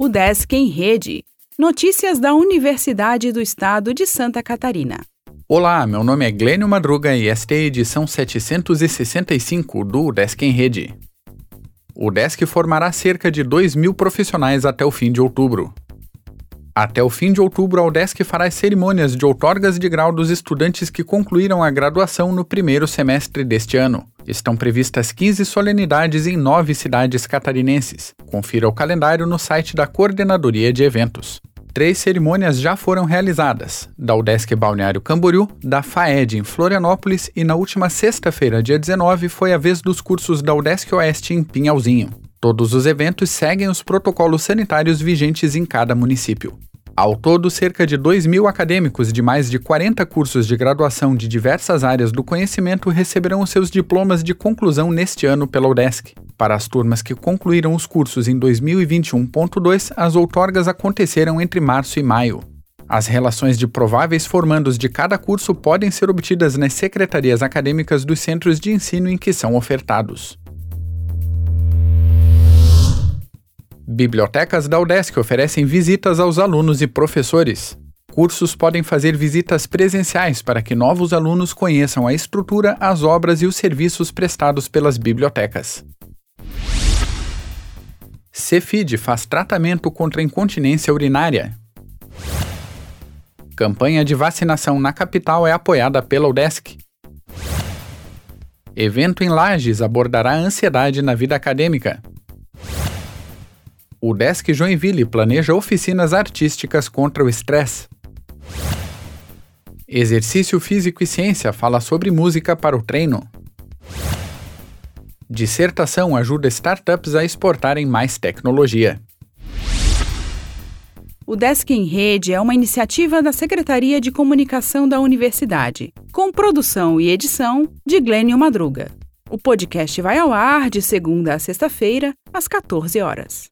O Desk em Rede. Notícias da Universidade do Estado de Santa Catarina. Olá, meu nome é Glênio Madruga e esta é a edição 765 do Desk em Rede. O Desk formará cerca de 2 mil profissionais até o fim de outubro. Até o fim de outubro, a UDESC fará as cerimônias de outorgas de grau dos estudantes que concluíram a graduação no primeiro semestre deste ano. Estão previstas 15 solenidades em nove cidades catarinenses. Confira o calendário no site da Coordenadoria de Eventos. Três cerimônias já foram realizadas, da UDESC Balneário Camboriú, da FAED em Florianópolis e na última sexta-feira, dia 19, foi a vez dos cursos da UDESC Oeste em Pinhalzinho. Todos os eventos seguem os protocolos sanitários vigentes em cada município. Ao todo, cerca de 2 mil acadêmicos de mais de 40 cursos de graduação de diversas áreas do conhecimento receberão os seus diplomas de conclusão neste ano pela UDESC. Para as turmas que concluíram os cursos em 2021.2, as outorgas aconteceram entre março e maio. As relações de prováveis formandos de cada curso podem ser obtidas nas secretarias acadêmicas dos centros de ensino em que são ofertados. Bibliotecas da UDESC oferecem visitas aos alunos e professores. Cursos podem fazer visitas presenciais para que novos alunos conheçam a estrutura, as obras e os serviços prestados pelas bibliotecas. Cefid faz tratamento contra incontinência urinária. Campanha de vacinação na capital é apoiada pela UDESC. Evento em Lages abordará ansiedade na vida acadêmica. O Desk Joinville planeja oficinas artísticas contra o estresse. Exercício Físico e Ciência fala sobre música para o treino. Dissertação ajuda startups a exportarem mais tecnologia. O Desk em Rede é uma iniciativa da Secretaria de Comunicação da Universidade, com produção e edição de Glênio Madruga. O podcast vai ao ar de segunda a sexta-feira, às 14 horas.